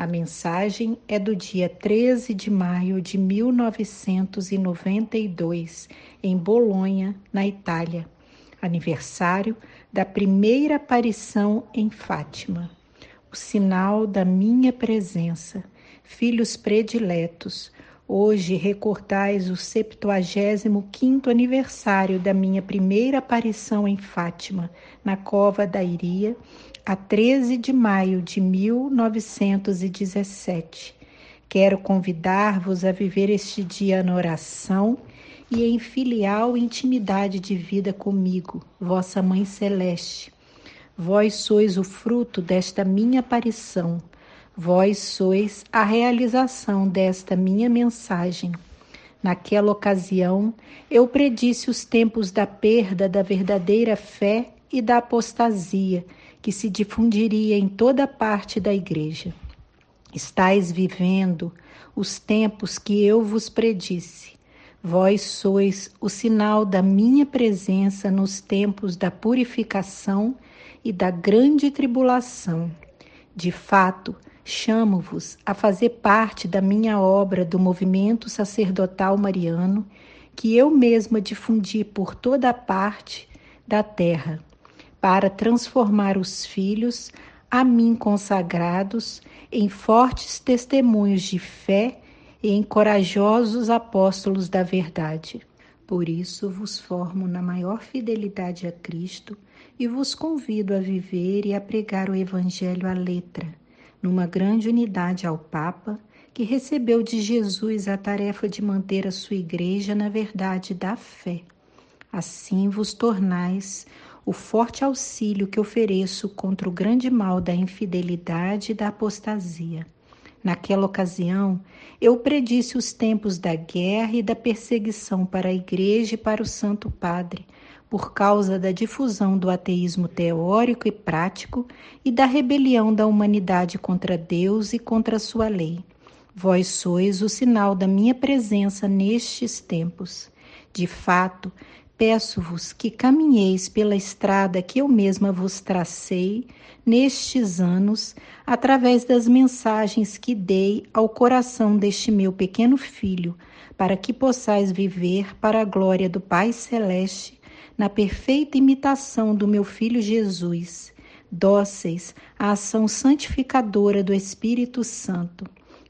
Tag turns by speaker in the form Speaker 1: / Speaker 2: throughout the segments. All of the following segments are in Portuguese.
Speaker 1: A mensagem é do dia 13 de maio de 1992, em Bolonha, na Itália, aniversário da primeira aparição em Fátima. O sinal da minha presença. Filhos prediletos, hoje recordais o 75º aniversário da minha primeira aparição em Fátima, na cova da Iria, a 13 de maio de 1917. Quero convidar-vos a viver este dia na oração e em filial intimidade de vida comigo, vossa Mãe Celeste. Vós sois o fruto desta minha aparição, vós sois a realização desta minha mensagem. Naquela ocasião, eu predisse os tempos da perda da verdadeira fé e da apostasia que se difundiria em toda parte da igreja. Estais vivendo os tempos que eu vos predisse. Vós sois o sinal da minha presença nos tempos da purificação e da grande tribulação. De fato, chamo-vos a fazer parte da minha obra do movimento sacerdotal mariano, que eu mesma difundi por toda a parte da terra para transformar os filhos a mim consagrados em fortes testemunhos de fé e em corajosos apóstolos da verdade. Por isso vos formo na maior fidelidade a Cristo e vos convido a viver e a pregar o Evangelho à letra, numa grande unidade ao Papa, que recebeu de Jesus a tarefa de manter a sua Igreja na verdade da fé. Assim vos tornais o forte auxílio que ofereço contra o grande mal da infidelidade e da apostasia. Naquela ocasião, eu predisse os tempos da guerra e da perseguição para a Igreja e para o Santo Padre, por causa da difusão do ateísmo teórico e prático e da rebelião da humanidade contra Deus e contra sua lei. Vós sois o sinal da minha presença nestes tempos. De fato, peço-vos que caminheis pela estrada que eu mesma vos tracei nestes anos, através das mensagens que dei ao coração deste meu pequeno filho, para que possais viver para a glória do Pai Celeste, na perfeita imitação do meu filho Jesus, dóceis à ação santificadora do Espírito Santo.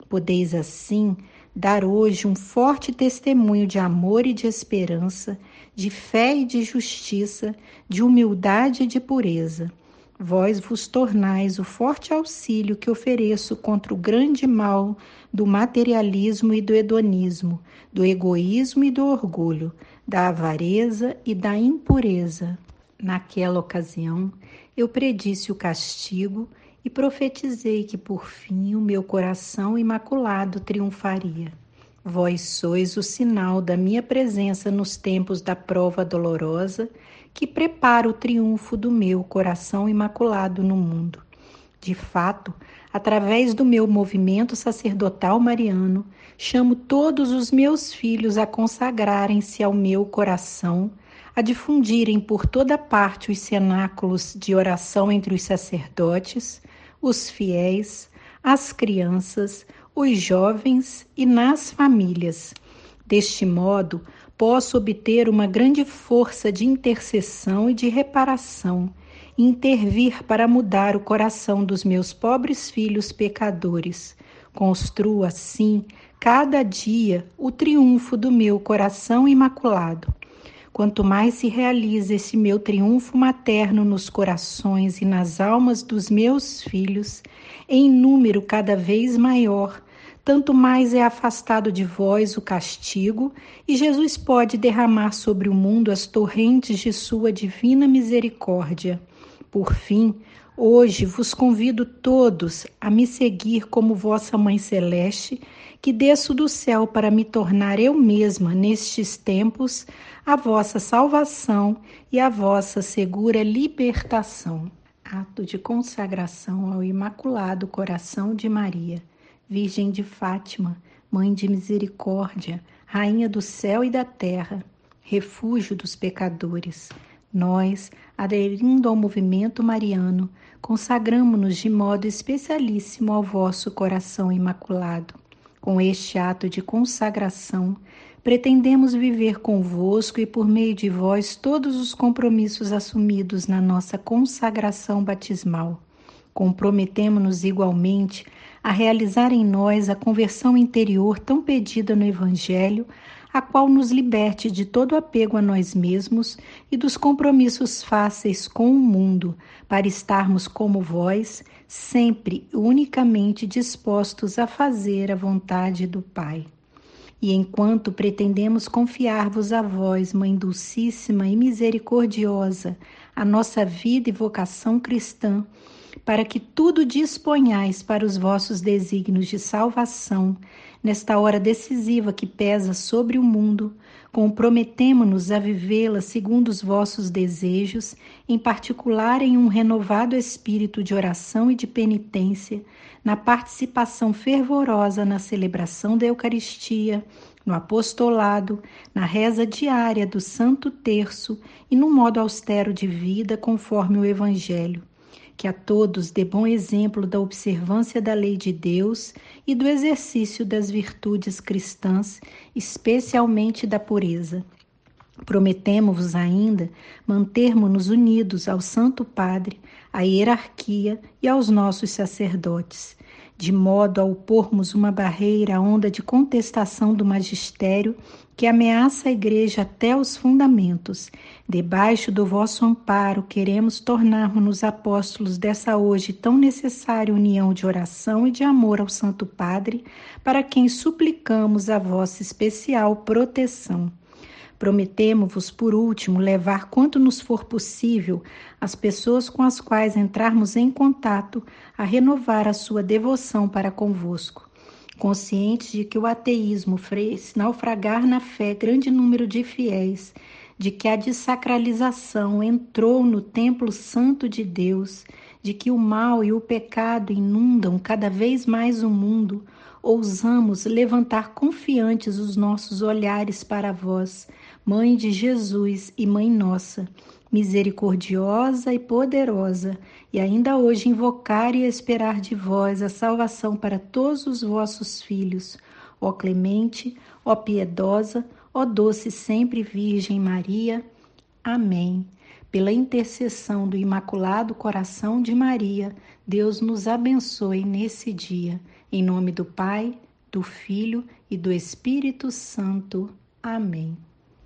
Speaker 1: Podeis assim dar hoje um forte testemunho de amor e de esperança, de fé e de justiça, de humildade e de pureza. Vós vos tornais o forte auxílio que ofereço contra o grande mal do materialismo e do hedonismo, do egoísmo e do orgulho, da avareza e da impureza. Naquela ocasião, eu predisse o castigo e profetizei que por fim o meu coração imaculado triunfaria. Vós sois o sinal da minha presença nos tempos da prova dolorosa que prepara o triunfo do meu coração imaculado no mundo. De fato, através do meu movimento sacerdotal mariano, chamo todos os meus filhos a consagrarem-se ao meu coração a difundirem por toda parte os cenáculos de oração entre os sacerdotes, os fiéis, as crianças, os jovens e nas famílias. Deste modo, posso obter uma grande força de intercessão e de reparação, intervir para mudar o coração dos meus pobres filhos pecadores. Construo assim cada dia o triunfo do meu coração imaculado. Quanto mais se realiza esse meu triunfo materno nos corações e nas almas dos meus filhos, em número cada vez maior, tanto mais é afastado de vós o castigo, e Jesus pode derramar sobre o mundo as torrentes de sua divina misericórdia. Por fim, hoje vos convido todos a me seguir como vossa Mãe Celeste, que desço do céu para me tornar eu mesma, nestes tempos, a vossa salvação e a vossa segura libertação. Ato de consagração ao Imaculado Coração de Maria. Virgem de Fátima, Mãe de Misericórdia, Rainha do céu e da terra, refúgio dos pecadores, nós, aderindo ao movimento mariano, consagramos-nos de modo especialíssimo ao vosso coração imaculado. Com este ato de consagração, pretendemos viver convosco e por meio de vós todos os compromissos assumidos na nossa consagração batismal. Comprometemo-nos igualmente a realizar em nós a conversão interior tão pedida no Evangelho, a qual nos liberte de todo apego a nós mesmos e dos compromissos fáceis com o mundo, para estarmos como vós, sempre unicamente dispostos a fazer a vontade do Pai. E enquanto pretendemos confiar-vos a vós, Mãe Dulcíssima e Misericordiosa, a nossa vida e vocação cristã, para que tudo disponhais para os vossos desígnios de salvação, nesta hora decisiva que pesa sobre o mundo, comprometemo-nos a vivê-la segundo os vossos desejos, em particular em um renovado espírito de oração e de penitência, na participação fervorosa na celebração da Eucaristia, no apostolado, na reza diária do Santo Terço e no modo austero de vida conforme o Evangelho que a todos dê bom exemplo da observância da lei de Deus e do exercício das virtudes cristãs, especialmente da pureza. Prometemos-vos ainda mantermos-nos unidos ao Santo Padre, à hierarquia e aos nossos sacerdotes, de modo a opormos uma barreira à onda de contestação do magistério que ameaça a Igreja até os fundamentos. Debaixo do vosso amparo, queremos tornar-nos apóstolos dessa hoje tão necessária união de oração e de amor ao Santo Padre, para quem suplicamos a vossa especial proteção. Prometemo-vos, por último, levar quanto nos for possível as pessoas com as quais entrarmos em contato a renovar a sua devoção para convosco. Conscientes de que o ateísmo fez naufragar na fé grande número de fiéis, de que a desacralização entrou no templo santo de Deus, de que o mal e o pecado inundam cada vez mais o mundo, ousamos levantar confiantes os nossos olhares para vós, Mãe de Jesus e Mãe nossa, misericordiosa e poderosa, e ainda hoje invocar e esperar de vós a salvação para todos os vossos filhos, ó clemente, ó piedosa, ó doce sempre Virgem Maria. Amém. Pela intercessão do Imaculado Coração de Maria, Deus nos abençoe nesse dia. Em nome do Pai, do Filho e do Espírito Santo. Amém.